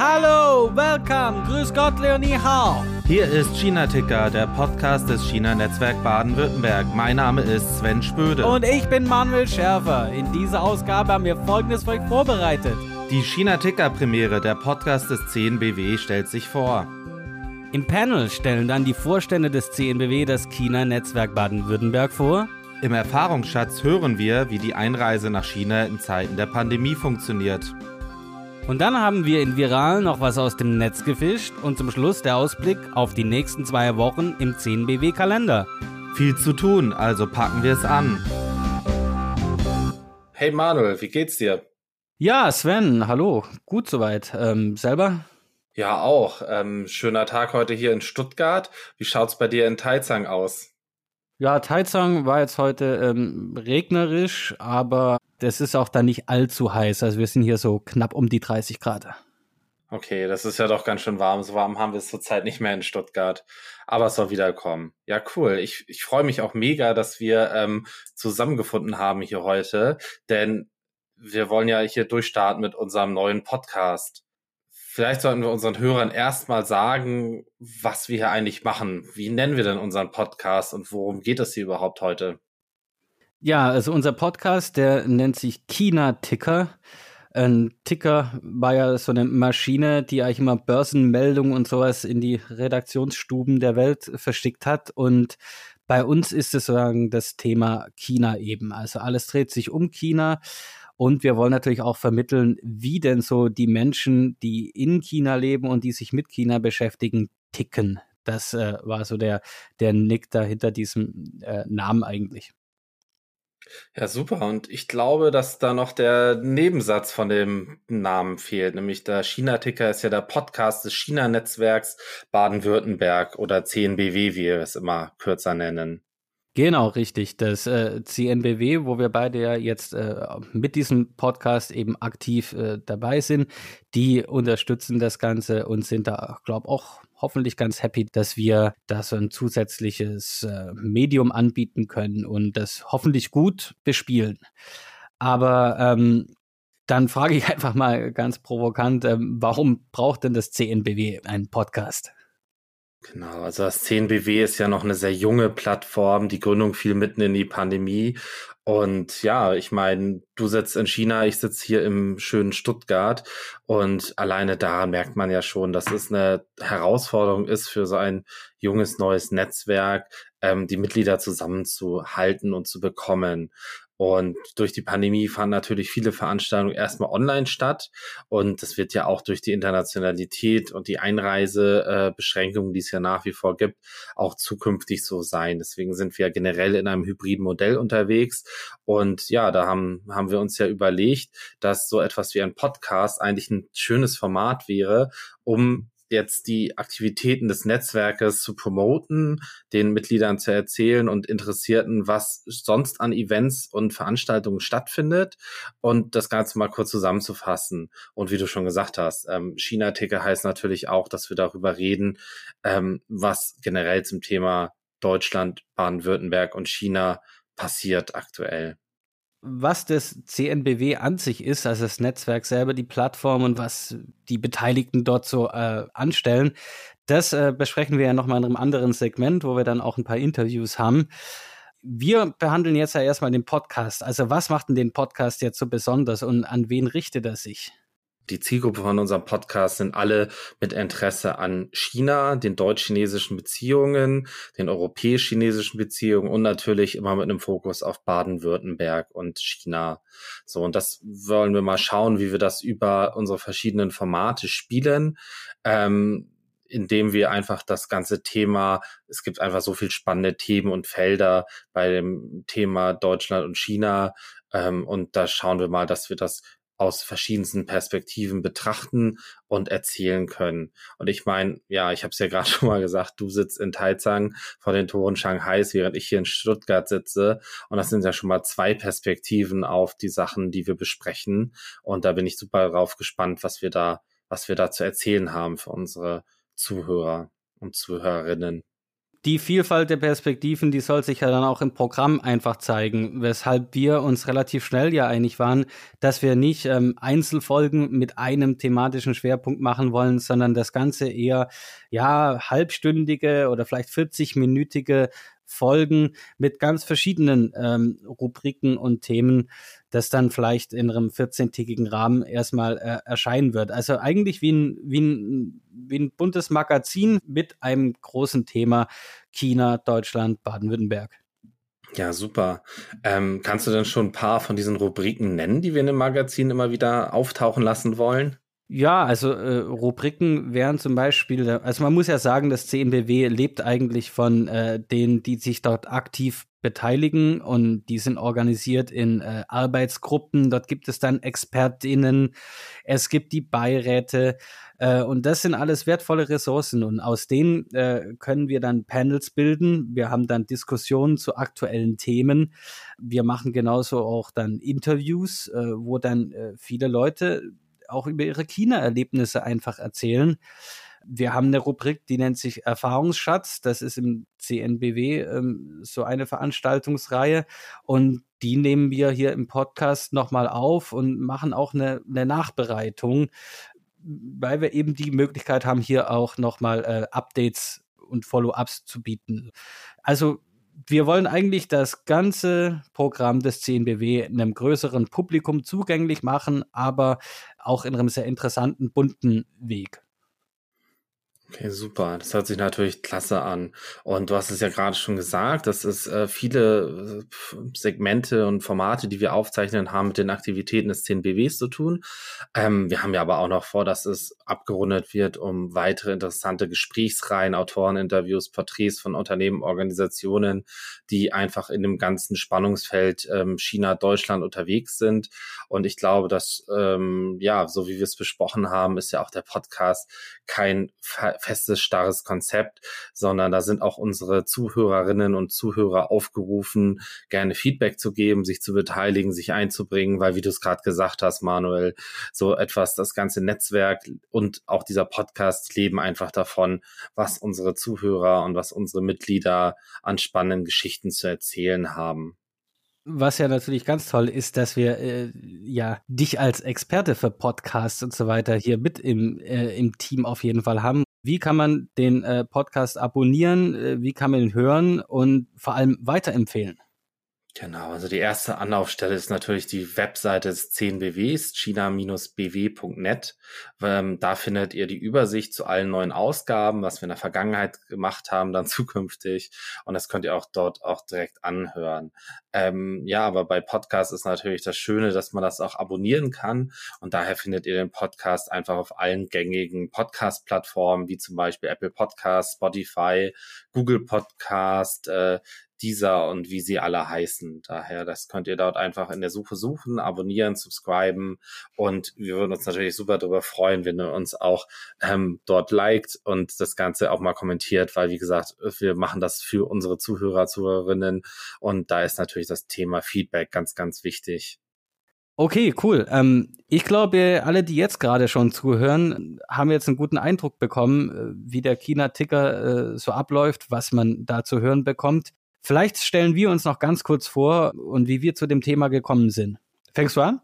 Hallo, welcome, grüß Gott, Leonie Hao. Hier ist China Ticker, der Podcast des China-Netzwerk Baden-Württemberg. Mein Name ist Sven Spöde. Und ich bin Manuel Schärfer. In dieser Ausgabe haben wir Folgendes für euch vorbereitet. Die China Ticker Premiere, der Podcast des CNBW, stellt sich vor. Im Panel stellen dann die Vorstände des CNBW das China-Netzwerk Baden-Württemberg vor. Im Erfahrungsschatz hören wir, wie die Einreise nach China in Zeiten der Pandemie funktioniert. Und dann haben wir in Viral noch was aus dem Netz gefischt und zum Schluss der Ausblick auf die nächsten zwei Wochen im 10BW-Kalender. Viel zu tun, also packen wir es an. Hey Manuel, wie geht's dir? Ja, Sven, hallo. Gut soweit. Ähm, selber? Ja, auch. Ähm, schöner Tag heute hier in Stuttgart. Wie schaut's bei dir in Taizang aus? Ja, Taizang war jetzt heute ähm, regnerisch, aber das ist auch dann nicht allzu heiß. Also wir sind hier so knapp um die 30 Grad. Okay, das ist ja doch ganz schön warm. So warm haben wir es zurzeit nicht mehr in Stuttgart. Aber es soll wieder kommen. Ja, cool. Ich, ich freue mich auch mega, dass wir ähm, zusammengefunden haben hier heute. Denn wir wollen ja hier durchstarten mit unserem neuen Podcast. Vielleicht sollten wir unseren Hörern erstmal sagen, was wir hier eigentlich machen. Wie nennen wir denn unseren Podcast und worum geht es hier überhaupt heute? Ja, also unser Podcast, der nennt sich China Ticker. Ein Ticker war ja so eine Maschine, die eigentlich immer Börsenmeldungen und sowas in die Redaktionsstuben der Welt verschickt hat. Und bei uns ist es sozusagen das Thema China eben. Also alles dreht sich um China. Und wir wollen natürlich auch vermitteln, wie denn so die Menschen, die in China leben und die sich mit China beschäftigen, ticken. Das äh, war so der, der Nick da hinter diesem äh, Namen eigentlich. Ja, super. Und ich glaube, dass da noch der Nebensatz von dem Namen fehlt, nämlich der China-Ticker ist ja der Podcast des China-Netzwerks Baden-Württemberg oder CNBW, wie wir es immer kürzer nennen. Genau, richtig. Das äh, CNBW, wo wir beide ja jetzt äh, mit diesem Podcast eben aktiv äh, dabei sind, die unterstützen das Ganze und sind da, glaube auch hoffentlich ganz happy, dass wir da so ein zusätzliches äh, Medium anbieten können und das hoffentlich gut bespielen. Aber ähm, dann frage ich einfach mal ganz provokant, ähm, warum braucht denn das CNBW einen Podcast? Genau, also das 10BW ist ja noch eine sehr junge Plattform. Die Gründung fiel mitten in die Pandemie. Und ja, ich meine, du sitzt in China, ich sitze hier im schönen Stuttgart. Und alleine da merkt man ja schon, dass es eine Herausforderung ist für so ein junges neues Netzwerk, ähm, die Mitglieder zusammenzuhalten und zu bekommen. Und durch die Pandemie fanden natürlich viele Veranstaltungen erstmal online statt. Und das wird ja auch durch die Internationalität und die Einreisebeschränkungen, äh, die es ja nach wie vor gibt, auch zukünftig so sein. Deswegen sind wir generell in einem hybriden Modell unterwegs. Und ja, da haben, haben wir uns ja überlegt, dass so etwas wie ein Podcast eigentlich ein schönes Format wäre, um jetzt die Aktivitäten des Netzwerkes zu promoten, den Mitgliedern zu erzählen und Interessierten, was sonst an Events und Veranstaltungen stattfindet und das Ganze mal kurz zusammenzufassen. Und wie du schon gesagt hast, ähm, China-Ticker heißt natürlich auch, dass wir darüber reden, ähm, was generell zum Thema Deutschland, Baden-Württemberg und China passiert aktuell was das CNBW an sich ist, also das Netzwerk selber, die Plattform und was die Beteiligten dort so äh, anstellen, das äh, besprechen wir ja nochmal in einem anderen Segment, wo wir dann auch ein paar Interviews haben. Wir behandeln jetzt ja erstmal den Podcast. Also was macht denn den Podcast jetzt so besonders und an wen richtet er sich? Die Zielgruppe von unserem Podcast sind alle mit Interesse an China, den deutsch-chinesischen Beziehungen, den europäisch-chinesischen Beziehungen und natürlich immer mit einem Fokus auf Baden-Württemberg und China. So, und das wollen wir mal schauen, wie wir das über unsere verschiedenen Formate spielen. Ähm, indem wir einfach das ganze Thema, es gibt einfach so viel spannende Themen und Felder bei dem Thema Deutschland und China. Ähm, und da schauen wir mal, dass wir das aus verschiedensten Perspektiven betrachten und erzählen können. Und ich meine, ja, ich habe es ja gerade schon mal gesagt, du sitzt in Taizang vor den Toren Shanghais, während ich hier in Stuttgart sitze. Und das sind ja schon mal zwei Perspektiven auf die Sachen, die wir besprechen. Und da bin ich super drauf gespannt, was wir da, was wir da zu erzählen haben für unsere Zuhörer und Zuhörerinnen. Die Vielfalt der Perspektiven, die soll sich ja dann auch im Programm einfach zeigen, weshalb wir uns relativ schnell ja einig waren, dass wir nicht ähm, Einzelfolgen mit einem thematischen Schwerpunkt machen wollen, sondern das Ganze eher ja halbstündige oder vielleicht 40-minütige Folgen mit ganz verschiedenen ähm, Rubriken und Themen, das dann vielleicht in einem 14-tägigen Rahmen erstmal äh, erscheinen wird. Also eigentlich wie ein, wie, ein, wie ein buntes Magazin mit einem großen Thema China, Deutschland, Baden-Württemberg. Ja, super. Ähm, kannst du denn schon ein paar von diesen Rubriken nennen, die wir in dem Magazin immer wieder auftauchen lassen wollen? Ja, also äh, Rubriken wären zum Beispiel, also man muss ja sagen, das CNBW lebt eigentlich von äh, denen, die sich dort aktiv beteiligen und die sind organisiert in äh, Arbeitsgruppen. Dort gibt es dann Expertinnen, es gibt die Beiräte äh, und das sind alles wertvolle Ressourcen und aus denen äh, können wir dann Panels bilden. Wir haben dann Diskussionen zu aktuellen Themen. Wir machen genauso auch dann Interviews, äh, wo dann äh, viele Leute auch über ihre China-Erlebnisse einfach erzählen. Wir haben eine Rubrik, die nennt sich Erfahrungsschatz. Das ist im CNBW ähm, so eine Veranstaltungsreihe. Und die nehmen wir hier im Podcast nochmal auf und machen auch eine, eine Nachbereitung, weil wir eben die Möglichkeit haben, hier auch nochmal äh, Updates und Follow-ups zu bieten. Also wir wollen eigentlich das ganze Programm des CNBW einem größeren Publikum zugänglich machen, aber auch in einem sehr interessanten, bunten Weg. Okay, super. Das hört sich natürlich klasse an. Und du hast es ja gerade schon gesagt, dass es äh, viele äh, Segmente und Formate, die wir aufzeichnen, haben mit den Aktivitäten des 10BWs zu tun. Ähm, wir haben ja aber auch noch vor, dass es abgerundet wird um weitere interessante Gesprächsreihen, Autoreninterviews, Porträts von Unternehmen, Organisationen, die einfach in dem ganzen Spannungsfeld ähm, China, Deutschland unterwegs sind. Und ich glaube, dass, ähm, ja, so wie wir es besprochen haben, ist ja auch der Podcast kein festes, starres Konzept, sondern da sind auch unsere Zuhörerinnen und Zuhörer aufgerufen, gerne Feedback zu geben, sich zu beteiligen, sich einzubringen, weil wie du es gerade gesagt hast, Manuel, so etwas, das ganze Netzwerk und auch dieser Podcast leben einfach davon, was unsere Zuhörer und was unsere Mitglieder an spannenden Geschichten zu erzählen haben. Was ja natürlich ganz toll ist, dass wir äh, ja dich als Experte für Podcasts und so weiter hier mit im, äh, im Team auf jeden Fall haben. Wie kann man den äh, Podcast abonnieren? Äh, wie kann man ihn hören und vor allem weiterempfehlen? Genau, also die erste Anlaufstelle ist natürlich die Webseite des 10BWs, china-bw.net. Ähm, da findet ihr die Übersicht zu allen neuen Ausgaben, was wir in der Vergangenheit gemacht haben, dann zukünftig. Und das könnt ihr auch dort auch direkt anhören. Ähm, ja, aber bei Podcasts ist natürlich das Schöne, dass man das auch abonnieren kann. Und daher findet ihr den Podcast einfach auf allen gängigen Podcast-Plattformen, wie zum Beispiel Apple Podcast, Spotify, Google Podcast, äh, dieser und wie sie alle heißen. Daher, das könnt ihr dort einfach in der Suche suchen, abonnieren, subscriben und wir würden uns natürlich super darüber freuen, wenn ihr uns auch ähm, dort liked und das Ganze auch mal kommentiert, weil wie gesagt, wir machen das für unsere Zuhörer, Zuhörerinnen und da ist natürlich das Thema Feedback ganz, ganz wichtig. Okay, cool. Ähm, ich glaube, alle, die jetzt gerade schon zuhören, haben jetzt einen guten Eindruck bekommen, äh, wie der China-Ticker äh, so abläuft, was man da zu hören bekommt. Vielleicht stellen wir uns noch ganz kurz vor und wie wir zu dem Thema gekommen sind. Fängst du an?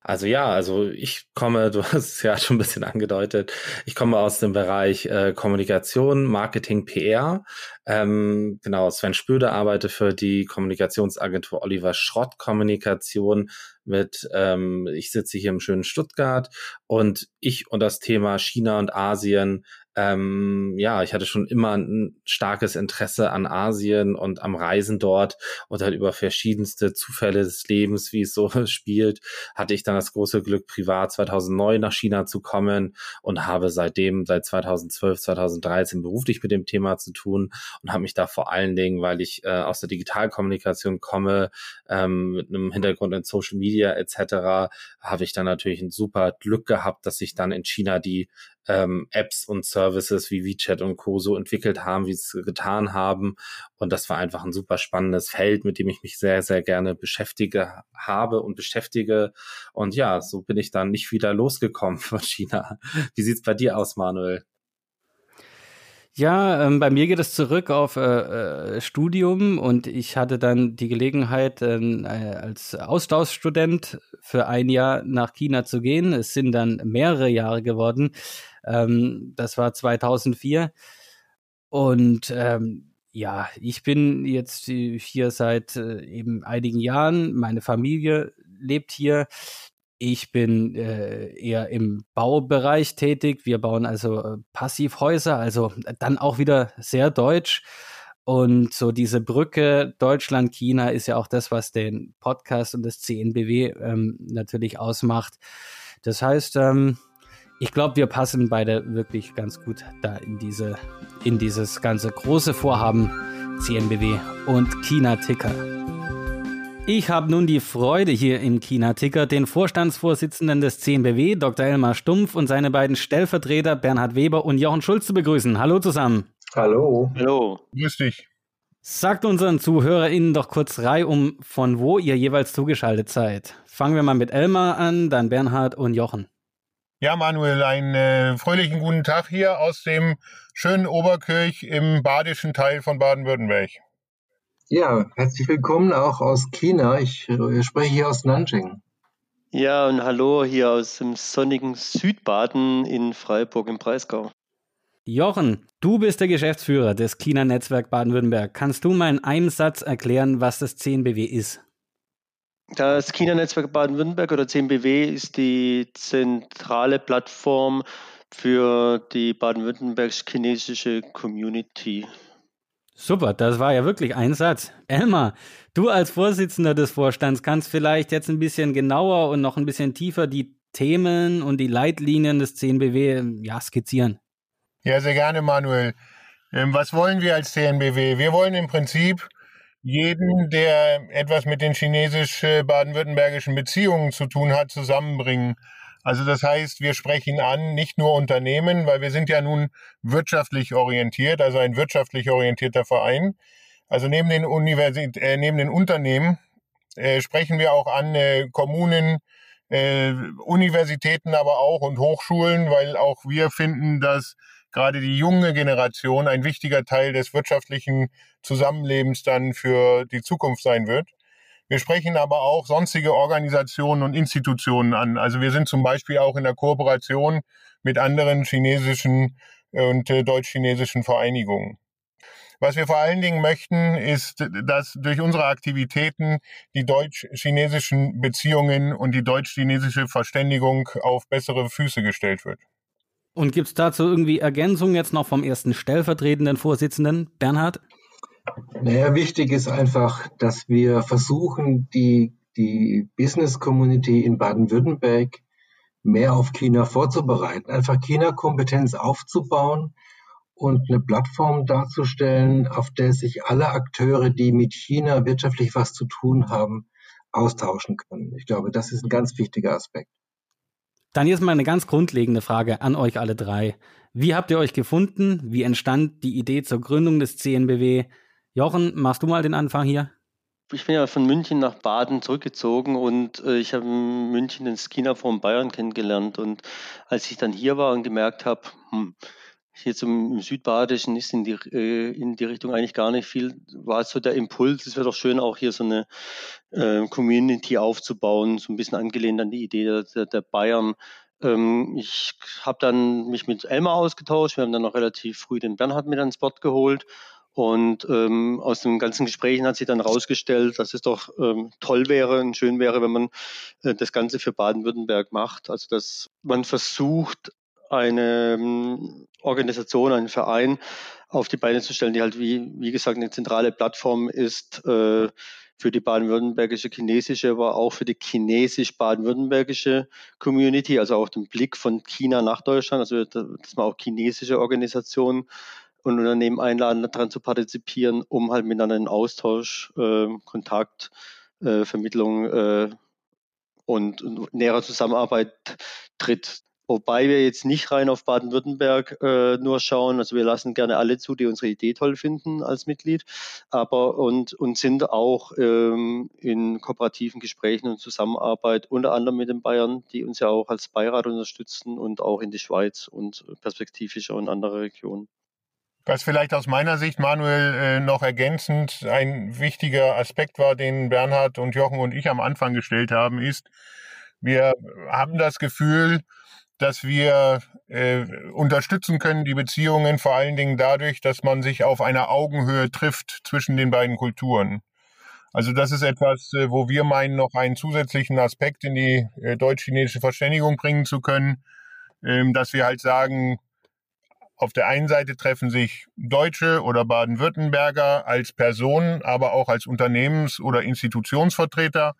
Also ja, also ich komme, du hast es ja schon ein bisschen angedeutet, ich komme aus dem Bereich äh, Kommunikation, Marketing, PR. Ähm, genau, Sven Spöde arbeitet für die Kommunikationsagentur Oliver Schrott Kommunikation mit, ähm, ich sitze hier im schönen Stuttgart und ich und das Thema China und Asien ähm, ja, ich hatte schon immer ein starkes Interesse an Asien und am Reisen dort und halt über verschiedenste Zufälle des Lebens, wie es so spielt, hatte ich dann das große Glück, privat 2009 nach China zu kommen und habe seitdem, seit 2012, 2013 beruflich mit dem Thema zu tun und habe mich da vor allen Dingen, weil ich äh, aus der Digitalkommunikation komme, ähm, mit einem Hintergrund in Social Media etc., habe ich dann natürlich ein super Glück gehabt, dass ich dann in China die ähm, Apps und Services wie WeChat und Co. so entwickelt haben, wie sie es getan haben. Und das war einfach ein super spannendes Feld, mit dem ich mich sehr, sehr gerne beschäftige habe und beschäftige. Und ja, so bin ich dann nicht wieder losgekommen von China. Wie sieht's bei dir aus, Manuel? Ja, ähm, bei mir geht es zurück auf äh, äh, Studium und ich hatte dann die Gelegenheit, ähm, äh, als Austauschstudent für ein Jahr nach China zu gehen. Es sind dann mehrere Jahre geworden. Ähm, das war 2004. Und ähm, ja, ich bin jetzt hier seit äh, eben einigen Jahren. Meine Familie lebt hier. Ich bin äh, eher im Baubereich tätig. Wir bauen also äh, Passivhäuser, also dann auch wieder sehr deutsch. Und so diese Brücke Deutschland-China ist ja auch das, was den Podcast und das CNBW ähm, natürlich ausmacht. Das heißt, ähm, ich glaube, wir passen beide wirklich ganz gut da in diese, in dieses ganze große Vorhaben CNBW und China-Ticker. Ich habe nun die Freude, hier im China-Ticker den Vorstandsvorsitzenden des CNBW, Dr. Elmar Stumpf, und seine beiden Stellvertreter Bernhard Weber und Jochen Schulz zu begrüßen. Hallo zusammen. Hallo. Hallo. Grüß dich. Sagt unseren ZuhörerInnen doch kurz reihum, von wo ihr jeweils zugeschaltet seid. Fangen wir mal mit Elmar an, dann Bernhard und Jochen. Ja, Manuel, einen äh, fröhlichen guten Tag hier aus dem schönen Oberkirch im badischen Teil von Baden-Württemberg. Ja, herzlich willkommen auch aus China. Ich äh, spreche hier aus Nanjing. Ja, und hallo hier aus dem sonnigen Südbaden in Freiburg im Breisgau. Jochen, du bist der Geschäftsführer des China-Netzwerk Baden-Württemberg. Kannst du mal in einem Satz erklären, was das CNBW ist? Das China-Netzwerk Baden-Württemberg oder CNBW ist die zentrale Plattform für die baden-württembergisch-chinesische Community. Super, das war ja wirklich ein Satz. Elmar, du als Vorsitzender des Vorstands kannst vielleicht jetzt ein bisschen genauer und noch ein bisschen tiefer die Themen und die Leitlinien des CNBW ja, skizzieren. Ja, sehr gerne, Manuel. Ähm, was wollen wir als CNBW? Wir wollen im Prinzip jeden, der etwas mit den chinesisch-baden-württembergischen Beziehungen zu tun hat, zusammenbringen. Also das heißt, wir sprechen an nicht nur Unternehmen, weil wir sind ja nun wirtschaftlich orientiert, also ein wirtschaftlich orientierter Verein. Also neben den, Universit äh, neben den Unternehmen äh, sprechen wir auch an äh, Kommunen, äh, Universitäten aber auch und Hochschulen, weil auch wir finden, dass gerade die junge Generation ein wichtiger Teil des wirtschaftlichen Zusammenlebens dann für die Zukunft sein wird. Wir sprechen aber auch sonstige Organisationen und Institutionen an. Also wir sind zum Beispiel auch in der Kooperation mit anderen chinesischen äh, und äh, deutsch-chinesischen Vereinigungen. Was wir vor allen Dingen möchten, ist, dass durch unsere Aktivitäten die deutsch-chinesischen Beziehungen und die deutsch-chinesische Verständigung auf bessere Füße gestellt wird. Und gibt es dazu irgendwie Ergänzungen jetzt noch vom ersten stellvertretenden Vorsitzenden, Bernhard? Naja, wichtig ist einfach, dass wir versuchen, die, die Business Community in Baden-Württemberg mehr auf China vorzubereiten, einfach China-Kompetenz aufzubauen und eine Plattform darzustellen, auf der sich alle Akteure, die mit China wirtschaftlich was zu tun haben, austauschen können. Ich glaube, das ist ein ganz wichtiger Aspekt. Dann jetzt mal eine ganz grundlegende Frage an euch alle drei. Wie habt ihr euch gefunden? Wie entstand die Idee zur Gründung des CNBW? Jochen, machst du mal den Anfang hier? Ich bin ja von München nach Baden zurückgezogen und äh, ich habe in München den Skinnerforum Bayern kennengelernt. Und als ich dann hier war und gemerkt habe, hm, hier zum Südbadischen ist in die, äh, in die Richtung eigentlich gar nicht viel, war so der Impuls, es wäre doch schön, auch hier so eine äh, Community aufzubauen, so ein bisschen angelehnt an die Idee der, der Bayern. Ähm, ich habe dann mich mit Elmar ausgetauscht, wir haben dann noch relativ früh den Bernhard mit ans Board geholt und ähm, aus den ganzen Gesprächen hat sich dann herausgestellt, dass es doch ähm, toll wäre und schön wäre, wenn man äh, das Ganze für Baden-Württemberg macht. Also dass man versucht, eine ähm, Organisation, einen Verein auf die Beine zu stellen, die halt wie, wie gesagt eine zentrale Plattform ist äh, für die baden-württembergische chinesische, aber auch für die chinesisch-baden-württembergische Community, also auch den Blick von China nach Deutschland, also dass man auch chinesische Organisationen und Unternehmen einladen, daran zu partizipieren, um halt miteinander in Austausch, äh, Kontakt, äh, Vermittlung äh, und, und nähere Zusammenarbeit tritt. Wobei wir jetzt nicht rein auf Baden-Württemberg äh, nur schauen. Also wir lassen gerne alle zu, die unsere Idee toll finden als Mitglied, aber und, und sind auch ähm, in kooperativen Gesprächen und Zusammenarbeit, unter anderem mit den Bayern, die uns ja auch als Beirat unterstützen und auch in die Schweiz und perspektivisch auch in andere Regionen. Was vielleicht aus meiner Sicht, Manuel, äh, noch ergänzend ein wichtiger Aspekt war, den Bernhard und Jochen und ich am Anfang gestellt haben, ist, wir haben das Gefühl, dass wir äh, unterstützen können, die Beziehungen vor allen Dingen dadurch, dass man sich auf einer Augenhöhe trifft zwischen den beiden Kulturen. Also das ist etwas, äh, wo wir meinen, noch einen zusätzlichen Aspekt in die äh, deutsch-chinesische Verständigung bringen zu können, ähm, dass wir halt sagen, auf der einen Seite treffen sich Deutsche oder Baden-Württemberger als Personen, aber auch als Unternehmens- oder Institutionsvertreter.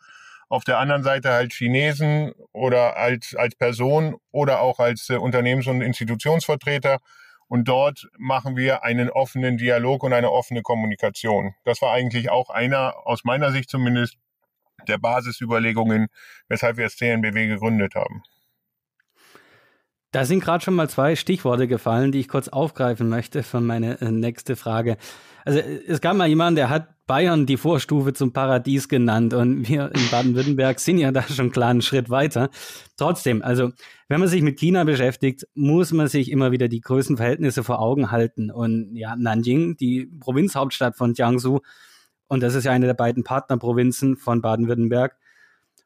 Auf der anderen Seite halt Chinesen oder als, als Person oder auch als äh, Unternehmens- und Institutionsvertreter. Und dort machen wir einen offenen Dialog und eine offene Kommunikation. Das war eigentlich auch einer, aus meiner Sicht zumindest, der Basisüberlegungen, weshalb wir das CNBW gegründet haben. Da sind gerade schon mal zwei Stichworte gefallen, die ich kurz aufgreifen möchte für meine äh, nächste Frage. Also es gab mal jemanden, der hat Bayern die Vorstufe zum Paradies genannt und wir in Baden-Württemberg sind ja da schon einen kleinen Schritt weiter. Trotzdem, also wenn man sich mit China beschäftigt, muss man sich immer wieder die Größenverhältnisse vor Augen halten. Und ja, Nanjing, die Provinzhauptstadt von Jiangsu, und das ist ja eine der beiden Partnerprovinzen von Baden-Württemberg,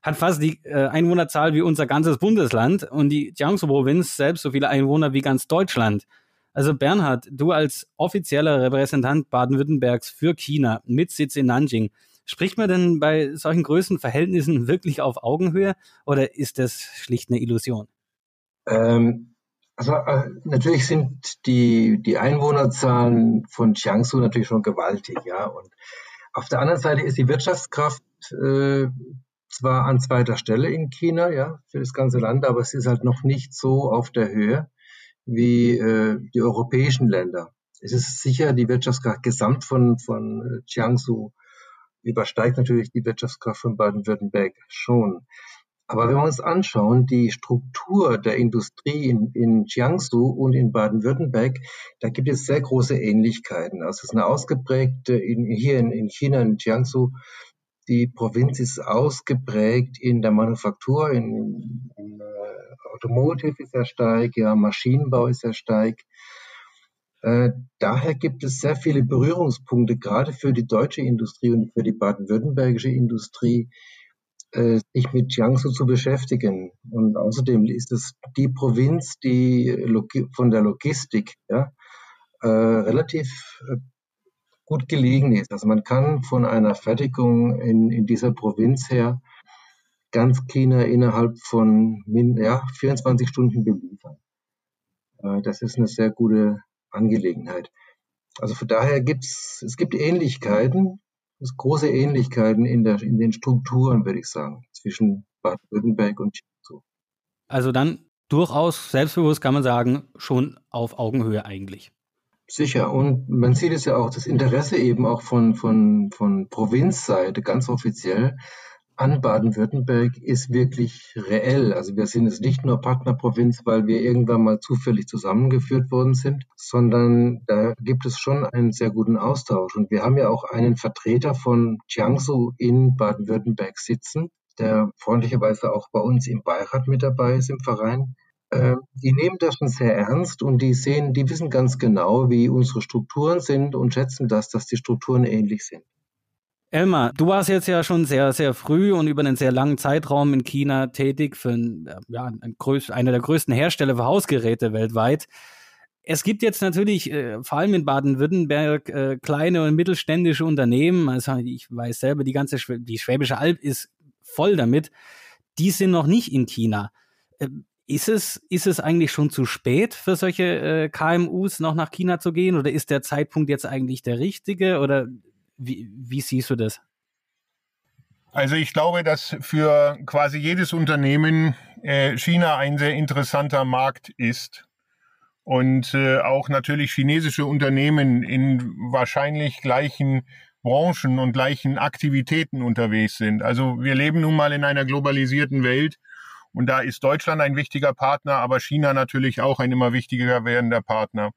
hat fast die äh, Einwohnerzahl wie unser ganzes Bundesland und die Jiangsu-Provinz selbst so viele Einwohner wie ganz Deutschland. Also Bernhard, du als offizieller Repräsentant Baden-Württembergs für China mit Sitz in Nanjing, spricht man denn bei solchen Größenverhältnissen wirklich auf Augenhöhe oder ist das schlicht eine Illusion? Ähm, also äh, natürlich sind die, die Einwohnerzahlen von Jiangsu natürlich schon gewaltig, ja. Und auf der anderen Seite ist die Wirtschaftskraft äh, zwar an zweiter Stelle in China, ja, für das ganze Land, aber es ist halt noch nicht so auf der Höhe wie äh, die europäischen Länder. Es ist sicher die Wirtschaftskraft gesamt von, von äh, Jiangsu übersteigt natürlich die Wirtschaftskraft von Baden-Württemberg schon. Aber wenn wir uns anschauen, die Struktur der Industrie in, in Jiangsu und in Baden-Württemberg, da gibt es sehr große Ähnlichkeiten. Also es ist eine ausgeprägte, in, hier in, in China, in Jiangsu, die Provinz ist ausgeprägt in der Manufaktur, in, in uh, Automotive ist sehr stark, ja, Maschinenbau ist sehr stark. Äh, daher gibt es sehr viele Berührungspunkte, gerade für die deutsche Industrie und für die baden-württembergische Industrie, äh, sich mit Jiangsu zu beschäftigen. Und außerdem ist es die Provinz, die von der Logistik ja, äh, relativ äh, gut gelegen ist. Also man kann von einer Fertigung in, in dieser Provinz her ganz China innerhalb von ja, 24 Stunden beliefern. Äh, das ist eine sehr gute Angelegenheit. Also von daher gibt es, gibt Ähnlichkeiten, es große Ähnlichkeiten in, der, in den Strukturen, würde ich sagen, zwischen Baden-Württemberg und Jiangsu. Also dann durchaus selbstbewusst kann man sagen, schon auf Augenhöhe eigentlich. Sicher. Und man sieht es ja auch, das Interesse eben auch von, von, von Provinzseite ganz offiziell an Baden-Württemberg ist wirklich reell. Also wir sind jetzt nicht nur Partnerprovinz, weil wir irgendwann mal zufällig zusammengeführt worden sind, sondern da gibt es schon einen sehr guten Austausch. Und wir haben ja auch einen Vertreter von Jiangsu in Baden-Württemberg sitzen, der freundlicherweise auch bei uns im Beirat mit dabei ist im Verein. Äh, die nehmen das schon sehr ernst und die sehen, die wissen ganz genau, wie unsere Strukturen sind und schätzen das, dass die Strukturen ähnlich sind. Elmar, du warst jetzt ja schon sehr, sehr früh und über einen sehr langen Zeitraum in China tätig für ein, ja, ein größ, einer der größten Hersteller für Hausgeräte weltweit. Es gibt jetzt natürlich, äh, vor allem in Baden-Württemberg, äh, kleine und mittelständische Unternehmen. Also ich weiß selber, die ganze Schw die Schwäbische Alb ist voll damit. Die sind noch nicht in China. Äh, ist es, ist es eigentlich schon zu spät für solche äh, KMUs noch nach China zu gehen oder ist der Zeitpunkt jetzt eigentlich der richtige oder wie, wie siehst du das? Also ich glaube, dass für quasi jedes Unternehmen äh, China ein sehr interessanter Markt ist und äh, auch natürlich chinesische Unternehmen in wahrscheinlich gleichen Branchen und gleichen Aktivitäten unterwegs sind. Also wir leben nun mal in einer globalisierten Welt und da ist Deutschland ein wichtiger Partner, aber China natürlich auch ein immer wichtiger werdender Partner.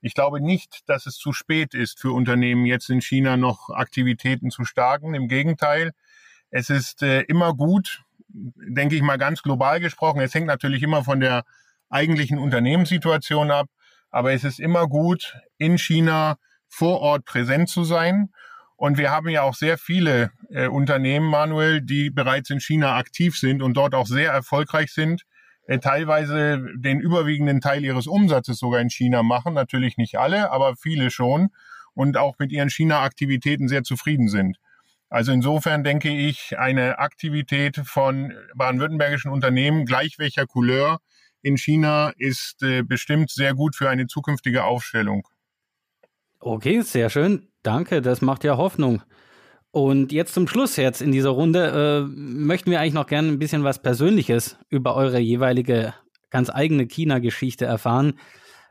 Ich glaube nicht, dass es zu spät ist für Unternehmen jetzt in China noch Aktivitäten zu starten. Im Gegenteil, es ist äh, immer gut, denke ich mal ganz global gesprochen. Es hängt natürlich immer von der eigentlichen Unternehmenssituation ab. Aber es ist immer gut, in China vor Ort präsent zu sein. Und wir haben ja auch sehr viele äh, Unternehmen, Manuel, die bereits in China aktiv sind und dort auch sehr erfolgreich sind, äh, teilweise den überwiegenden Teil ihres Umsatzes sogar in China machen. Natürlich nicht alle, aber viele schon und auch mit ihren China-Aktivitäten sehr zufrieden sind. Also insofern denke ich, eine Aktivität von baden-württembergischen Unternehmen, gleich welcher Couleur in China, ist äh, bestimmt sehr gut für eine zukünftige Aufstellung. Okay, sehr schön. Danke, das macht ja Hoffnung. Und jetzt zum Schluss jetzt in dieser Runde äh, möchten wir eigentlich noch gerne ein bisschen was Persönliches über eure jeweilige ganz eigene China-Geschichte erfahren.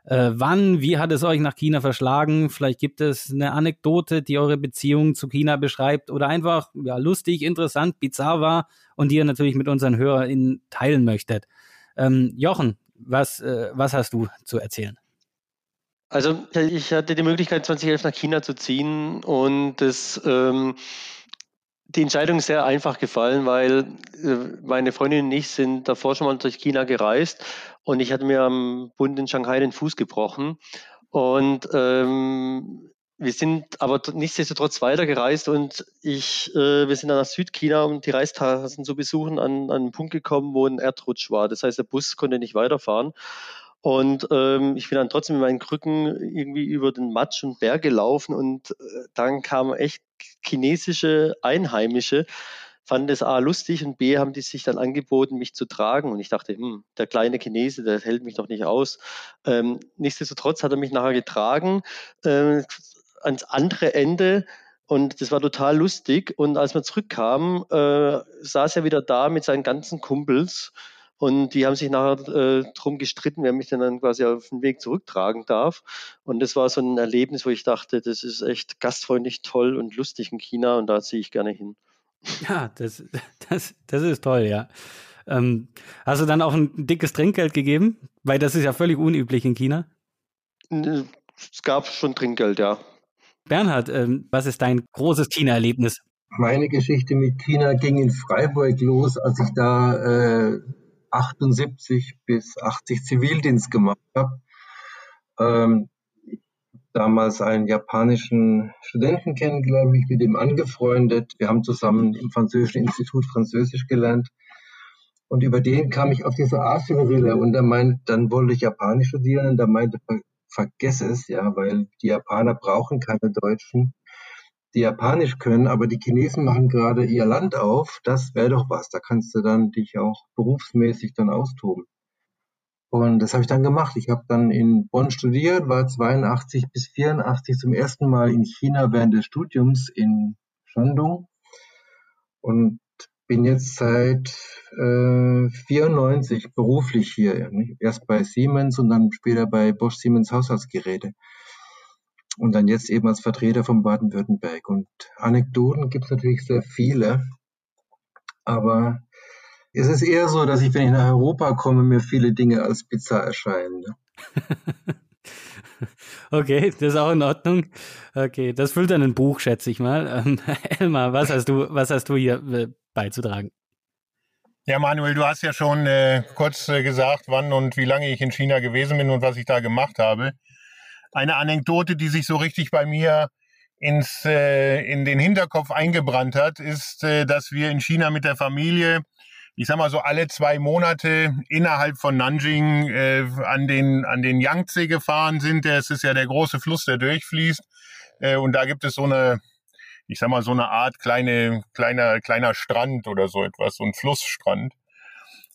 Äh, wann, wie hat es euch nach China verschlagen? Vielleicht gibt es eine Anekdote, die eure Beziehung zu China beschreibt oder einfach ja, lustig, interessant, bizarr war und die ihr natürlich mit unseren HörerInnen teilen möchtet. Ähm, Jochen, was, äh, was hast du zu erzählen? Also ich hatte die Möglichkeit, 2011 nach China zu ziehen und das, ähm, die Entscheidung ist sehr einfach gefallen, weil äh, meine Freundin und ich sind davor schon mal durch China gereist und ich hatte mir am Bund in Shanghai den Fuß gebrochen. Und ähm, wir sind aber nichtsdestotrotz weitergereist und ich, äh, wir sind dann nach Südchina, um die Reistassen zu besuchen, an, an einen Punkt gekommen, wo ein Erdrutsch war. Das heißt, der Bus konnte nicht weiterfahren. Und ähm, ich bin dann trotzdem mit meinen Krücken irgendwie über den Matsch und Berg gelaufen und äh, dann kamen echt chinesische Einheimische, fanden es A lustig und B haben die sich dann angeboten, mich zu tragen. Und ich dachte, hm, der kleine Chinese, der hält mich doch nicht aus. Ähm, nichtsdestotrotz hat er mich nachher getragen äh, ans andere Ende. Und das war total lustig. Und als wir zurückkamen, äh, saß er wieder da mit seinen ganzen Kumpels. Und die haben sich nachher äh, drum gestritten, wer mich denn dann quasi auf den Weg zurücktragen darf. Und das war so ein Erlebnis, wo ich dachte, das ist echt gastfreundlich, toll und lustig in China und da ziehe ich gerne hin. Ja, das, das, das ist toll, ja. Ähm, hast du dann auch ein dickes Trinkgeld gegeben? Weil das ist ja völlig unüblich in China. Es gab schon Trinkgeld, ja. Bernhard, ähm, was ist dein großes China-Erlebnis? Meine Geschichte mit China ging in Freiburg los, als ich da äh, 78 bis 80 Zivildienst gemacht habe. Ähm, damals einen japanischen Studenten kennengelernt, mich mit ihm angefreundet. Wir haben zusammen im Französischen Institut Französisch gelernt. Und über den kam ich auf diese Asienrille und er meint, dann wollte ich Japanisch studieren und er meinte, ver vergess es, ja, weil die Japaner brauchen keine Deutschen, die Japanisch können, aber die Chinesen machen gerade ihr Land auf. Das wäre doch was. Da kannst du dann dich auch berufsmäßig dann austoben. Und das habe ich dann gemacht. Ich habe dann in Bonn studiert, war 82 bis 84 zum ersten Mal in China während des Studiums in Shandong und bin jetzt seit äh, 94 beruflich hier. Nicht? Erst bei Siemens und dann später bei Bosch Siemens Haushaltsgeräte. Und dann jetzt eben als Vertreter von Baden-Württemberg. Und Anekdoten gibt es natürlich sehr viele. Aber es ist eher so, dass ich, wenn ich nach Europa komme, mir viele Dinge als bizarr erscheinen. Ne? okay, das ist auch in Ordnung. Okay, das füllt dann ein Buch, schätze ich mal. Ähm, Elmar, was hast du, was hast du hier äh, beizutragen? Ja, Manuel, du hast ja schon äh, kurz äh, gesagt, wann und wie lange ich in China gewesen bin und was ich da gemacht habe. Eine Anekdote, die sich so richtig bei mir ins, äh, in den Hinterkopf eingebrannt hat, ist, äh, dass wir in China mit der Familie ich sag mal so alle zwei Monate innerhalb von Nanjing äh, an den an den Yangtze gefahren sind. Das ist ja der große Fluss, der durchfließt. Äh, und da gibt es so eine, ich sag mal so eine Art kleine kleiner kleiner Strand oder so etwas, so ein Flussstrand.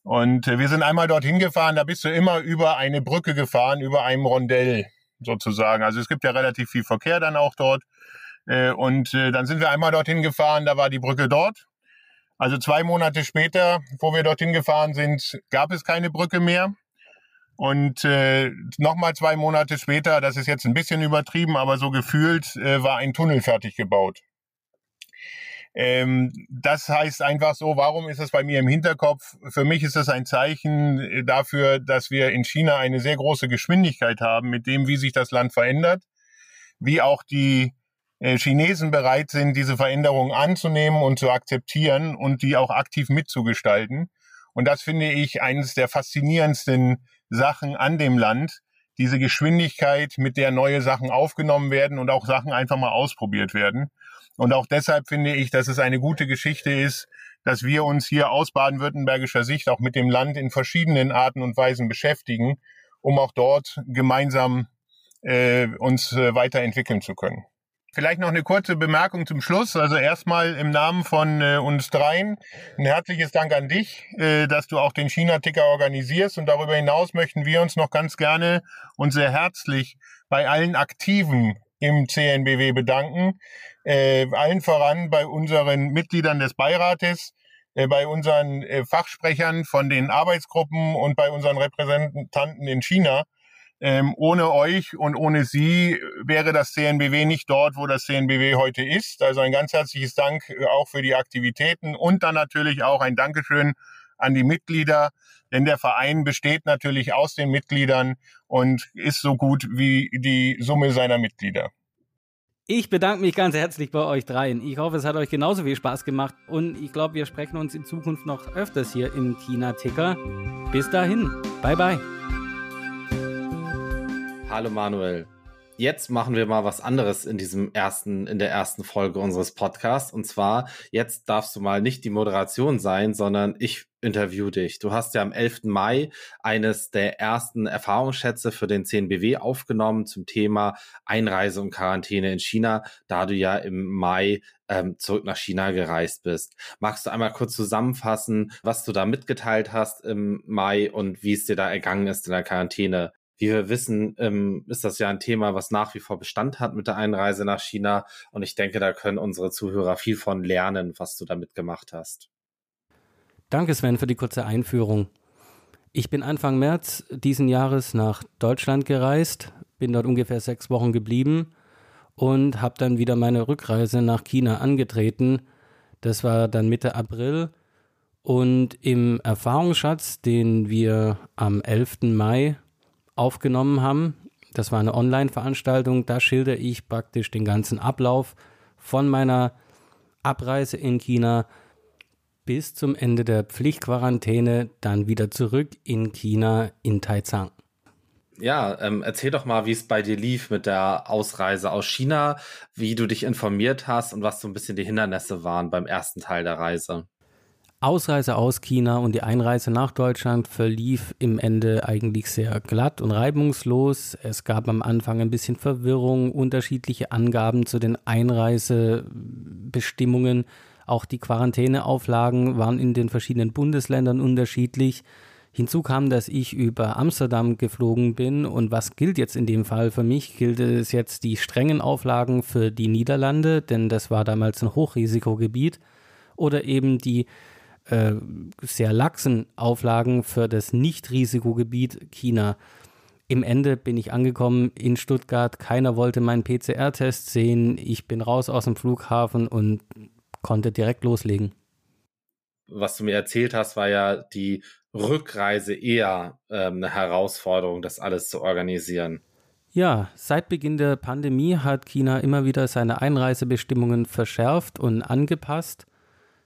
Und äh, wir sind einmal dorthin gefahren. Da bist du immer über eine Brücke gefahren, über einem Rondell sozusagen. Also es gibt ja relativ viel Verkehr dann auch dort. Äh, und äh, dann sind wir einmal dorthin gefahren. Da war die Brücke dort also zwei Monate später, wo wir dorthin gefahren sind, gab es keine Brücke mehr. Und äh, nochmal zwei Monate später, das ist jetzt ein bisschen übertrieben, aber so gefühlt, äh, war ein Tunnel fertig gebaut. Ähm, das heißt einfach so, warum ist das bei mir im Hinterkopf? Für mich ist das ein Zeichen äh, dafür, dass wir in China eine sehr große Geschwindigkeit haben mit dem, wie sich das Land verändert, wie auch die äh, Chinesen bereit sind, diese Veränderungen anzunehmen und zu akzeptieren und die auch aktiv mitzugestalten. Und das finde ich eines der faszinierendsten Sachen an dem Land, diese Geschwindigkeit, mit der neue Sachen aufgenommen werden und auch Sachen einfach mal ausprobiert werden. Und auch deshalb finde ich, dass es eine gute Geschichte ist, dass wir uns hier aus baden-württembergischer Sicht auch mit dem Land in verschiedenen Arten und Weisen beschäftigen, um auch dort gemeinsam äh, uns äh, weiterentwickeln zu können. Vielleicht noch eine kurze Bemerkung zum Schluss. Also erstmal im Namen von äh, uns dreien ein herzliches Dank an dich, äh, dass du auch den China-Ticker organisierst. Und darüber hinaus möchten wir uns noch ganz gerne und sehr herzlich bei allen Aktiven im CNBW bedanken. Äh, allen voran bei unseren Mitgliedern des Beirates, äh, bei unseren äh, Fachsprechern von den Arbeitsgruppen und bei unseren Repräsentanten in China ähm, ohne euch und ohne sie wäre das CNBW nicht dort, wo das CNBW heute ist. Also ein ganz herzliches Dank äh, auch für die Aktivitäten und dann natürlich auch ein Dankeschön an die Mitglieder, denn der Verein besteht natürlich aus den Mitgliedern und ist so gut wie die Summe seiner Mitglieder. Ich bedanke mich ganz herzlich bei euch dreien. Ich hoffe, es hat euch genauso viel Spaß gemacht und ich glaube, wir sprechen uns in Zukunft noch öfters hier im China-Ticker. Bis dahin, bye bye. Hallo Manuel. Jetzt machen wir mal was anderes in diesem ersten, in der ersten Folge unseres Podcasts. Und zwar, jetzt darfst du mal nicht die Moderation sein, sondern ich interview dich. Du hast ja am 11. Mai eines der ersten Erfahrungsschätze für den CNBW aufgenommen zum Thema Einreise und Quarantäne in China, da du ja im Mai ähm, zurück nach China gereist bist. Magst du einmal kurz zusammenfassen, was du da mitgeteilt hast im Mai und wie es dir da ergangen ist in der Quarantäne? Wie wir wissen, ähm, ist das ja ein Thema, was nach wie vor Bestand hat mit der Einreise nach China. Und ich denke, da können unsere Zuhörer viel von lernen, was du damit gemacht hast. Danke, Sven, für die kurze Einführung. Ich bin Anfang März diesen Jahres nach Deutschland gereist, bin dort ungefähr sechs Wochen geblieben und habe dann wieder meine Rückreise nach China angetreten. Das war dann Mitte April. Und im Erfahrungsschatz, den wir am 11. Mai aufgenommen haben. Das war eine Online-Veranstaltung. Da schildere ich praktisch den ganzen Ablauf von meiner Abreise in China bis zum Ende der Pflichtquarantäne, dann wieder zurück in China in Taizang. Ja, ähm, erzähl doch mal, wie es bei dir lief mit der Ausreise aus China, wie du dich informiert hast und was so ein bisschen die Hindernisse waren beim ersten Teil der Reise. Ausreise aus China und die Einreise nach Deutschland verlief im Ende eigentlich sehr glatt und reibungslos. Es gab am Anfang ein bisschen Verwirrung, unterschiedliche Angaben zu den Einreisebestimmungen. Auch die Quarantäneauflagen waren in den verschiedenen Bundesländern unterschiedlich. Hinzu kam, dass ich über Amsterdam geflogen bin und was gilt jetzt in dem Fall für mich? Gilt es jetzt die strengen Auflagen für die Niederlande, denn das war damals ein Hochrisikogebiet, oder eben die äh, sehr laxen Auflagen für das Nicht-Risikogebiet China. Im Ende bin ich angekommen in Stuttgart. Keiner wollte meinen PCR-Test sehen. Ich bin raus aus dem Flughafen und konnte direkt loslegen. Was du mir erzählt hast, war ja die Rückreise eher ähm, eine Herausforderung, das alles zu organisieren. Ja, seit Beginn der Pandemie hat China immer wieder seine Einreisebestimmungen verschärft und angepasst.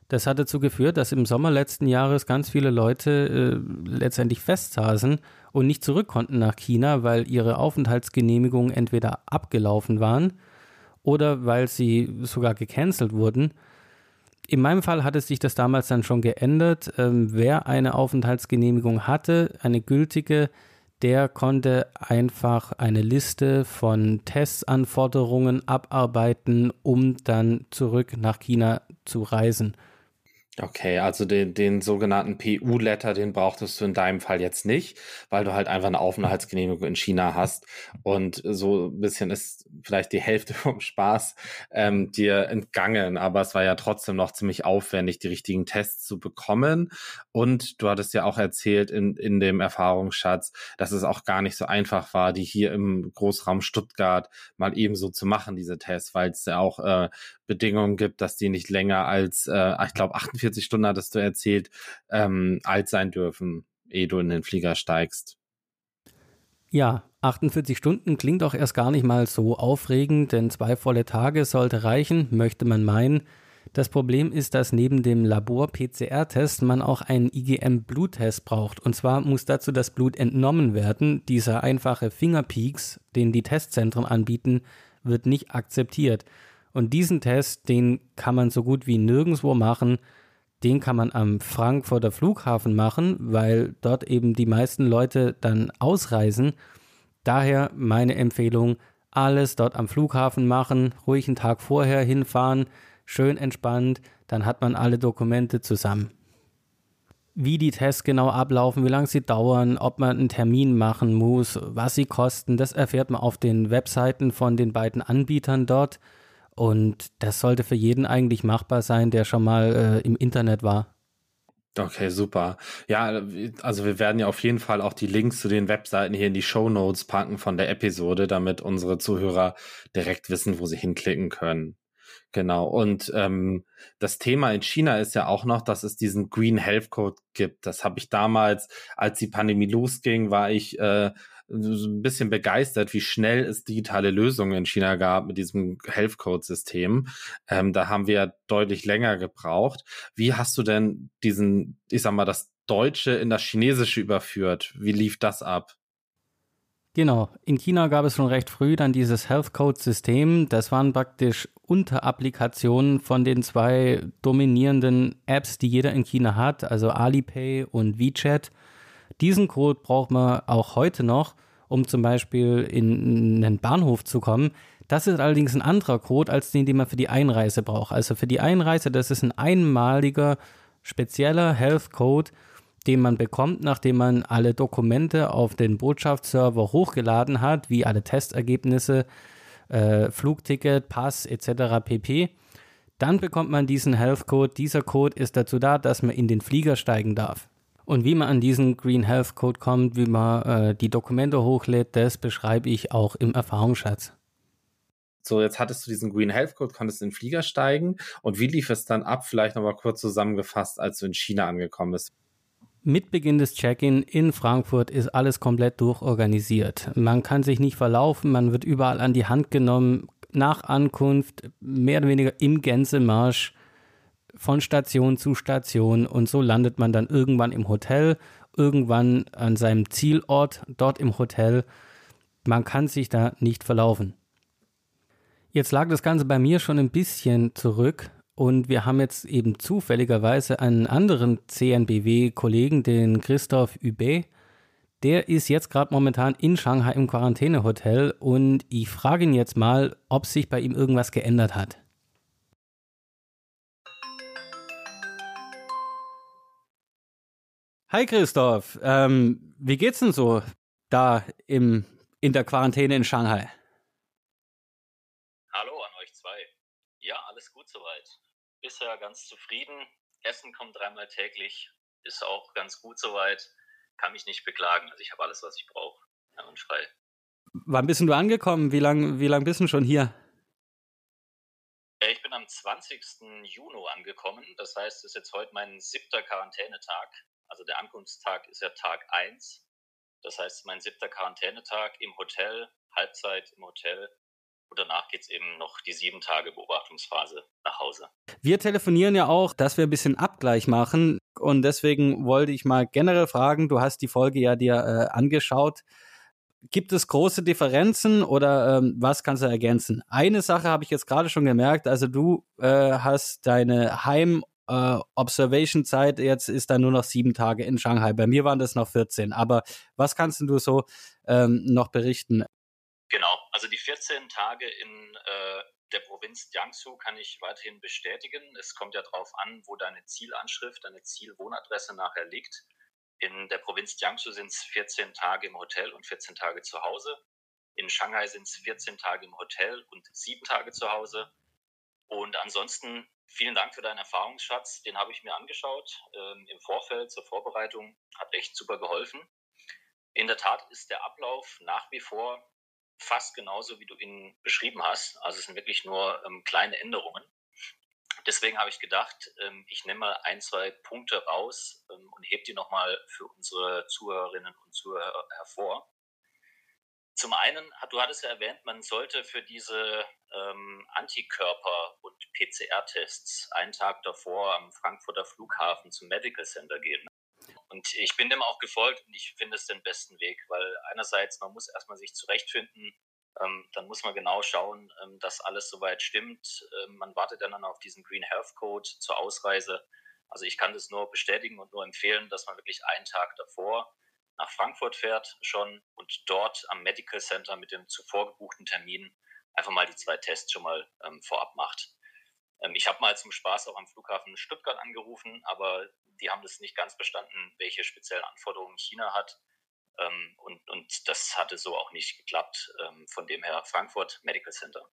Das hat dazu geführt, dass im Sommer letzten Jahres ganz viele Leute äh, letztendlich festsaßen und nicht zurück konnten nach China, weil ihre Aufenthaltsgenehmigungen entweder abgelaufen waren oder weil sie sogar gecancelt wurden. In meinem Fall hatte sich das damals dann schon geändert. Ähm, wer eine Aufenthaltsgenehmigung hatte, eine gültige, der konnte einfach eine Liste von Testanforderungen abarbeiten, um dann zurück nach China zu reisen. Okay, also den, den sogenannten PU-Letter, den brauchtest du in deinem Fall jetzt nicht, weil du halt einfach eine Aufenthaltsgenehmigung in China hast. Und so ein bisschen ist vielleicht die Hälfte vom Spaß ähm, dir entgangen, aber es war ja trotzdem noch ziemlich aufwendig, die richtigen Tests zu bekommen. Und du hattest ja auch erzählt in, in dem Erfahrungsschatz, dass es auch gar nicht so einfach war, die hier im Großraum Stuttgart mal ebenso zu machen, diese Tests, weil es ja auch äh, Bedingungen gibt, dass die nicht länger als, äh, ich glaube, 48 Stunden hattest du erzählt, ähm, alt sein dürfen, ehe du in den Flieger steigst. Ja, 48 Stunden klingt auch erst gar nicht mal so aufregend, denn zwei volle Tage sollte reichen, möchte man meinen. Das Problem ist, dass neben dem Labor-PCR-Test man auch einen IgM-Bluttest braucht. Und zwar muss dazu das Blut entnommen werden. Dieser einfache Fingerpeaks, den die Testzentren anbieten, wird nicht akzeptiert. Und diesen Test, den kann man so gut wie nirgendwo machen. Den kann man am Frankfurter Flughafen machen, weil dort eben die meisten Leute dann ausreisen. Daher meine Empfehlung, alles dort am Flughafen machen, ruhig einen Tag vorher hinfahren, schön entspannt, dann hat man alle Dokumente zusammen. Wie die Tests genau ablaufen, wie lange sie dauern, ob man einen Termin machen muss, was sie kosten, das erfährt man auf den Webseiten von den beiden Anbietern dort. Und das sollte für jeden eigentlich machbar sein, der schon mal äh, im Internet war. Okay, super. Ja, also wir werden ja auf jeden Fall auch die Links zu den Webseiten hier in die Show Notes packen von der Episode, damit unsere Zuhörer direkt wissen, wo sie hinklicken können. Genau. Und ähm, das Thema in China ist ja auch noch, dass es diesen Green Health Code gibt. Das habe ich damals, als die Pandemie losging, war ich äh, ein bisschen begeistert, wie schnell es digitale Lösungen in China gab mit diesem Health Code System. Ähm, da haben wir deutlich länger gebraucht. Wie hast du denn diesen, ich sag mal, das Deutsche in das Chinesische überführt? Wie lief das ab? Genau. In China gab es schon recht früh dann dieses Health Code System. Das waren praktisch Unterapplikationen von den zwei dominierenden Apps, die jeder in China hat, also Alipay und WeChat. Diesen Code braucht man auch heute noch, um zum Beispiel in einen Bahnhof zu kommen. Das ist allerdings ein anderer Code als den, den man für die Einreise braucht. Also für die Einreise, das ist ein einmaliger, spezieller Health Code, den man bekommt, nachdem man alle Dokumente auf den Botschaftsserver hochgeladen hat, wie alle Testergebnisse, äh, Flugticket, Pass etc. pp. Dann bekommt man diesen Health Code. Dieser Code ist dazu da, dass man in den Flieger steigen darf. Und wie man an diesen Green Health Code kommt, wie man äh, die Dokumente hochlädt, das beschreibe ich auch im Erfahrungsschatz. So, jetzt hattest du diesen Green Health Code, konntest in den Flieger steigen. Und wie lief es dann ab? Vielleicht nochmal kurz zusammengefasst, als du in China angekommen bist. Mit Beginn des Check-in in Frankfurt ist alles komplett durchorganisiert. Man kann sich nicht verlaufen, man wird überall an die Hand genommen. Nach Ankunft mehr oder weniger im Gänsemarsch von Station zu Station und so landet man dann irgendwann im Hotel, irgendwann an seinem Zielort, dort im Hotel. Man kann sich da nicht verlaufen. Jetzt lag das Ganze bei mir schon ein bisschen zurück und wir haben jetzt eben zufälligerweise einen anderen CNBW-Kollegen, den Christoph Übe. Der ist jetzt gerade momentan in Shanghai im Quarantänehotel und ich frage ihn jetzt mal, ob sich bei ihm irgendwas geändert hat. Hi Christoph, ähm, wie geht's denn so da im, in der Quarantäne in Shanghai? Hallo an euch zwei. Ja, alles gut soweit. Bisher ganz zufrieden. Essen kommt dreimal täglich, ist auch ganz gut soweit. Kann mich nicht beklagen. Also ich habe alles, was ich brauche. Ja, und frei. Wann bist du angekommen? Wie lange wie lang bist du schon hier? Ich bin am 20. Juni angekommen. Das heißt, es ist jetzt heute mein siebter Quarantänetag. Also der Ankunftstag ist ja Tag 1. Das heißt, mein siebter Quarantänetag im Hotel, Halbzeit im Hotel. Und danach geht es eben noch die sieben Tage Beobachtungsphase nach Hause. Wir telefonieren ja auch, dass wir ein bisschen Abgleich machen. Und deswegen wollte ich mal generell fragen, du hast die Folge ja dir äh, angeschaut. Gibt es große Differenzen oder ähm, was kannst du ergänzen? Eine Sache habe ich jetzt gerade schon gemerkt, also du äh, hast deine Heim- äh, Observation-Zeit jetzt ist dann nur noch sieben Tage in Shanghai. Bei mir waren das noch 14. Aber was kannst du so ähm, noch berichten? Genau, also die 14 Tage in äh, der Provinz Jiangsu kann ich weiterhin bestätigen. Es kommt ja darauf an, wo deine Zielanschrift, deine Zielwohnadresse nachher liegt. In der Provinz Jiangsu sind es 14 Tage im Hotel und 14 Tage zu Hause. In Shanghai sind es 14 Tage im Hotel und 7 Tage zu Hause. Und ansonsten Vielen Dank für deinen Erfahrungsschatz. Den habe ich mir angeschaut ähm, im Vorfeld zur Vorbereitung. Hat echt super geholfen. In der Tat ist der Ablauf nach wie vor fast genauso, wie du ihn beschrieben hast. Also es sind wirklich nur ähm, kleine Änderungen. Deswegen habe ich gedacht, ähm, ich nehme mal ein, zwei Punkte raus ähm, und hebe die nochmal für unsere Zuhörerinnen und Zuhörer hervor. Zum einen, du hattest ja erwähnt, man sollte für diese ähm, Antikörper- und PCR-Tests einen Tag davor am Frankfurter Flughafen zum Medical Center gehen. Und ich bin dem auch gefolgt und ich finde es den besten Weg, weil einerseits man muss erstmal sich zurechtfinden, ähm, dann muss man genau schauen, ähm, dass alles soweit stimmt. Ähm, man wartet dann auf diesen Green Health Code zur Ausreise. Also ich kann das nur bestätigen und nur empfehlen, dass man wirklich einen Tag davor nach Frankfurt fährt schon und dort am Medical Center mit dem zuvor gebuchten Termin einfach mal die zwei Tests schon mal ähm, vorab macht. Ähm, ich habe mal zum Spaß auch am Flughafen Stuttgart angerufen, aber die haben das nicht ganz verstanden, welche speziellen Anforderungen China hat. Ähm, und, und das hatte so auch nicht geklappt. Ähm, von dem her Frankfurt Medical Center.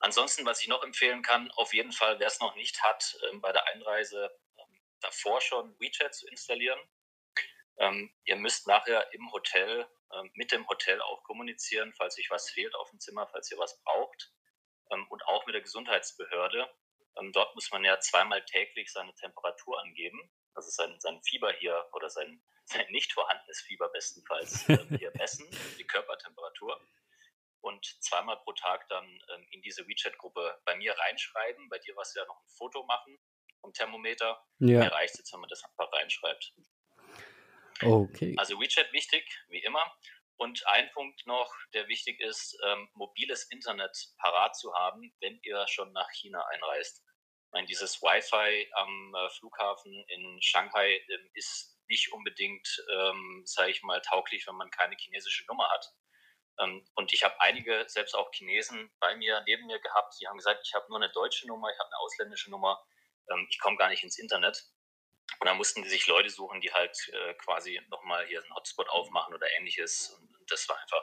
Ansonsten, was ich noch empfehlen kann, auf jeden Fall, wer es noch nicht hat, ähm, bei der Einreise ähm, davor schon WeChat zu installieren. Ähm, ihr müsst nachher im Hotel mit dem Hotel auch kommunizieren, falls euch was fehlt auf dem Zimmer, falls ihr was braucht ähm, und auch mit der Gesundheitsbehörde. Ähm, dort muss man ja zweimal täglich seine Temperatur angeben, also sein, sein Fieber hier oder sein, sein nicht vorhandenes Fieber bestenfalls äh, hier messen, die Körpertemperatur. Und zweimal pro Tag dann ähm, in diese WeChat-Gruppe bei mir reinschreiben. Bei dir was ja noch ein Foto machen vom Thermometer. Ja. Mir reicht es jetzt, wenn man das einfach reinschreibt. Okay. Also WeChat wichtig, wie immer. Und ein Punkt noch, der wichtig ist, ähm, mobiles Internet parat zu haben, wenn ihr schon nach China einreist. Ich meine, dieses Wi-Fi am äh, Flughafen in Shanghai ähm, ist nicht unbedingt, ähm, sage ich mal, tauglich, wenn man keine chinesische Nummer hat. Ähm, und ich habe einige, selbst auch Chinesen, bei mir, neben mir gehabt, die haben gesagt, ich habe nur eine deutsche Nummer, ich habe eine ausländische Nummer, ähm, ich komme gar nicht ins Internet. Und dann mussten die sich Leute suchen, die halt äh, quasi nochmal hier einen Hotspot aufmachen oder ähnliches. Und das war einfach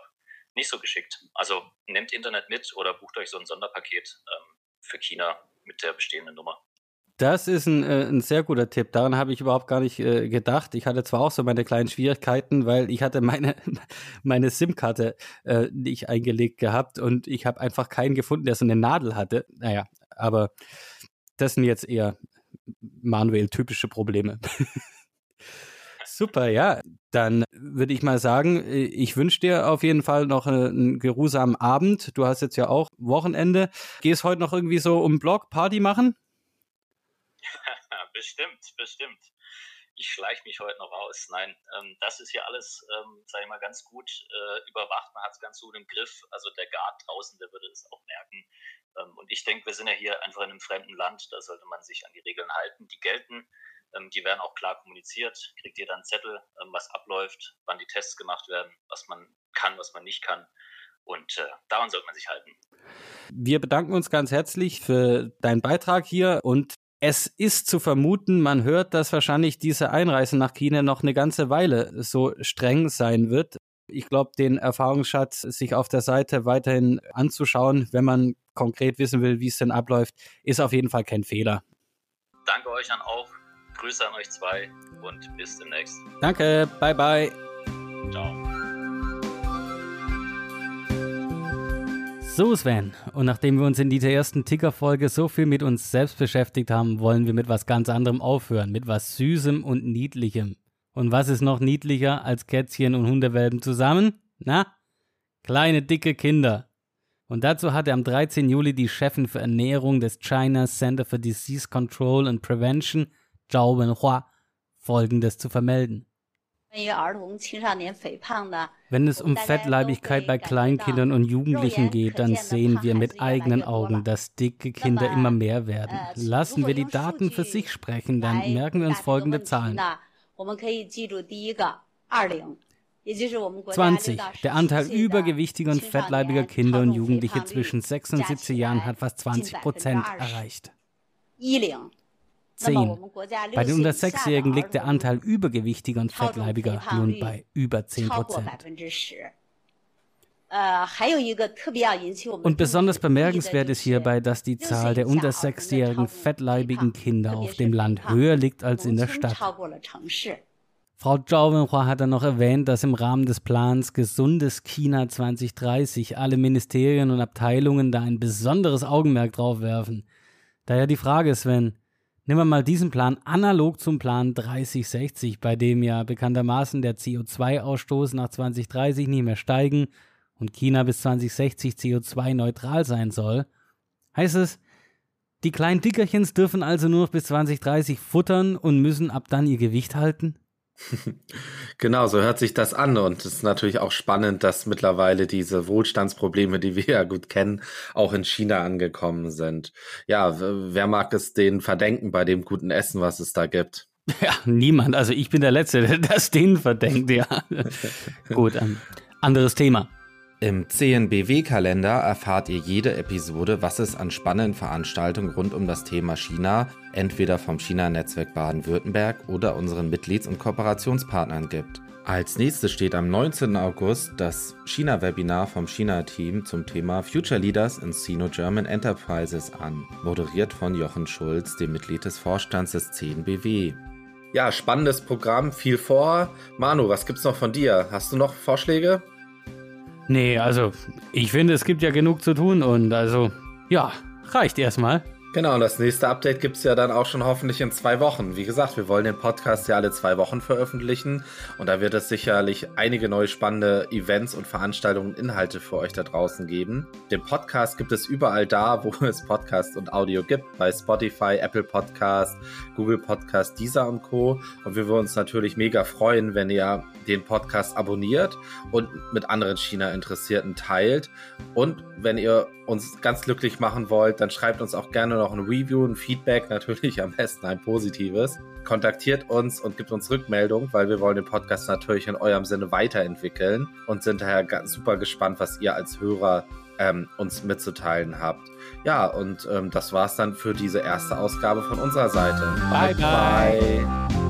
nicht so geschickt. Also nehmt Internet mit oder bucht euch so ein Sonderpaket ähm, für China mit der bestehenden Nummer. Das ist ein, äh, ein sehr guter Tipp. Daran habe ich überhaupt gar nicht äh, gedacht. Ich hatte zwar auch so meine kleinen Schwierigkeiten, weil ich hatte meine, meine SIM-Karte äh, nicht eingelegt gehabt und ich habe einfach keinen gefunden, der so eine Nadel hatte. Naja, aber das sind jetzt eher Manuel typische Probleme. Super, ja. Dann würde ich mal sagen, ich wünsche dir auf jeden Fall noch einen geruhsamen Abend. Du hast jetzt ja auch Wochenende. Gehst heute noch irgendwie so um Blog Party machen? bestimmt, bestimmt. Ich schleiche mich heute noch raus. Nein, ähm, das ist hier alles, ähm, sage ich mal, ganz gut äh, überwacht. Man hat es ganz gut im Griff. Also der Guard draußen, der würde es auch merken. Ähm, und ich denke, wir sind ja hier einfach in einem fremden Land, da sollte man sich an die Regeln halten, die gelten. Ähm, die werden auch klar kommuniziert. Kriegt jeder einen Zettel, ähm, was abläuft, wann die Tests gemacht werden, was man kann, was man nicht kann. Und äh, daran sollte man sich halten. Wir bedanken uns ganz herzlich für deinen Beitrag hier und es ist zu vermuten, man hört, dass wahrscheinlich diese Einreise nach China noch eine ganze Weile so streng sein wird. Ich glaube, den Erfahrungsschatz sich auf der Seite weiterhin anzuschauen, wenn man konkret wissen will, wie es denn abläuft, ist auf jeden Fall kein Fehler. Danke euch an auch. Grüße an euch zwei und bis demnächst. Danke, bye bye. Ciao. So Sven, und nachdem wir uns in dieser ersten Ticker-Folge so viel mit uns selbst beschäftigt haben, wollen wir mit was ganz anderem aufhören, mit was Süßem und Niedlichem. Und was ist noch niedlicher als Kätzchen und Hundewelpen zusammen? Na? Kleine, dicke Kinder. Und dazu hatte am 13. Juli die Chefin für Ernährung des China Center for Disease Control and Prevention, Zhao Wenhua, Folgendes zu vermelden. Wenn es um Fettleibigkeit bei Kleinkindern und Jugendlichen geht, dann sehen wir mit eigenen Augen, dass dicke Kinder immer mehr werden. Lassen wir die Daten für sich sprechen, dann merken wir uns folgende Zahlen. 20. Der Anteil übergewichtiger und fettleibiger Kinder und Jugendliche zwischen 6 und 17 Jahren hat fast 20 Prozent erreicht. 10. Bei den unter 6-Jährigen liegt der Anteil übergewichtiger und fettleibiger nun bei über 10 Prozent. Und besonders bemerkenswert ist hierbei, dass die Zahl der unter 6-jährigen fettleibigen Kinder auf dem Land höher liegt als in der Stadt. Frau Zhao Wenhua hat dann noch erwähnt, dass im Rahmen des Plans Gesundes China 2030 alle Ministerien und Abteilungen da ein besonderes Augenmerk drauf werfen. Daher die Frage, Sven, Nehmen wir mal diesen Plan analog zum Plan 3060, bei dem ja bekanntermaßen der CO2-Ausstoß nach 2030 nicht mehr steigen und China bis 2060 CO2-neutral sein soll. Heißt es, die kleinen Dickerchens dürfen also nur noch bis 2030 futtern und müssen ab dann ihr Gewicht halten? Genau, so hört sich das an. Und es ist natürlich auch spannend, dass mittlerweile diese Wohlstandsprobleme, die wir ja gut kennen, auch in China angekommen sind. Ja, wer mag es denen verdenken bei dem guten Essen, was es da gibt? Ja, niemand. Also ich bin der Letzte, der das denen verdenkt, ja. gut, ähm, anderes Thema. Im CNBW-Kalender erfahrt ihr jede Episode, was es an spannenden Veranstaltungen rund um das Thema China, entweder vom China-Netzwerk Baden-Württemberg oder unseren Mitglieds- und Kooperationspartnern gibt. Als nächstes steht am 19. August das China-Webinar vom China-Team zum Thema Future Leaders in Sino-German Enterprises an, moderiert von Jochen Schulz, dem Mitglied des Vorstands des CNBW. Ja, spannendes Programm, viel vor. Manu, was gibt's noch von dir? Hast du noch Vorschläge? Nee, also ich finde, es gibt ja genug zu tun und also ja, reicht erstmal. Genau, und das nächste Update gibt es ja dann auch schon hoffentlich in zwei Wochen. Wie gesagt, wir wollen den Podcast ja alle zwei Wochen veröffentlichen und da wird es sicherlich einige neue spannende Events und Veranstaltungen und Inhalte für euch da draußen geben. Den Podcast gibt es überall da, wo es Podcast und Audio gibt, bei Spotify, Apple Podcast, Google Podcast, Deezer und Co. Und wir würden uns natürlich mega freuen, wenn ihr den Podcast abonniert und mit anderen China-Interessierten teilt. Und wenn ihr uns ganz glücklich machen wollt, dann schreibt uns auch gerne noch ein Review, ein Feedback, natürlich am besten ein positives. Kontaktiert uns und gibt uns Rückmeldung, weil wir wollen den Podcast natürlich in eurem Sinne weiterentwickeln und sind daher super gespannt, was ihr als Hörer ähm, uns mitzuteilen habt. Ja, und ähm, das war's dann für diese erste Ausgabe von unserer Seite. bye. bye. bye.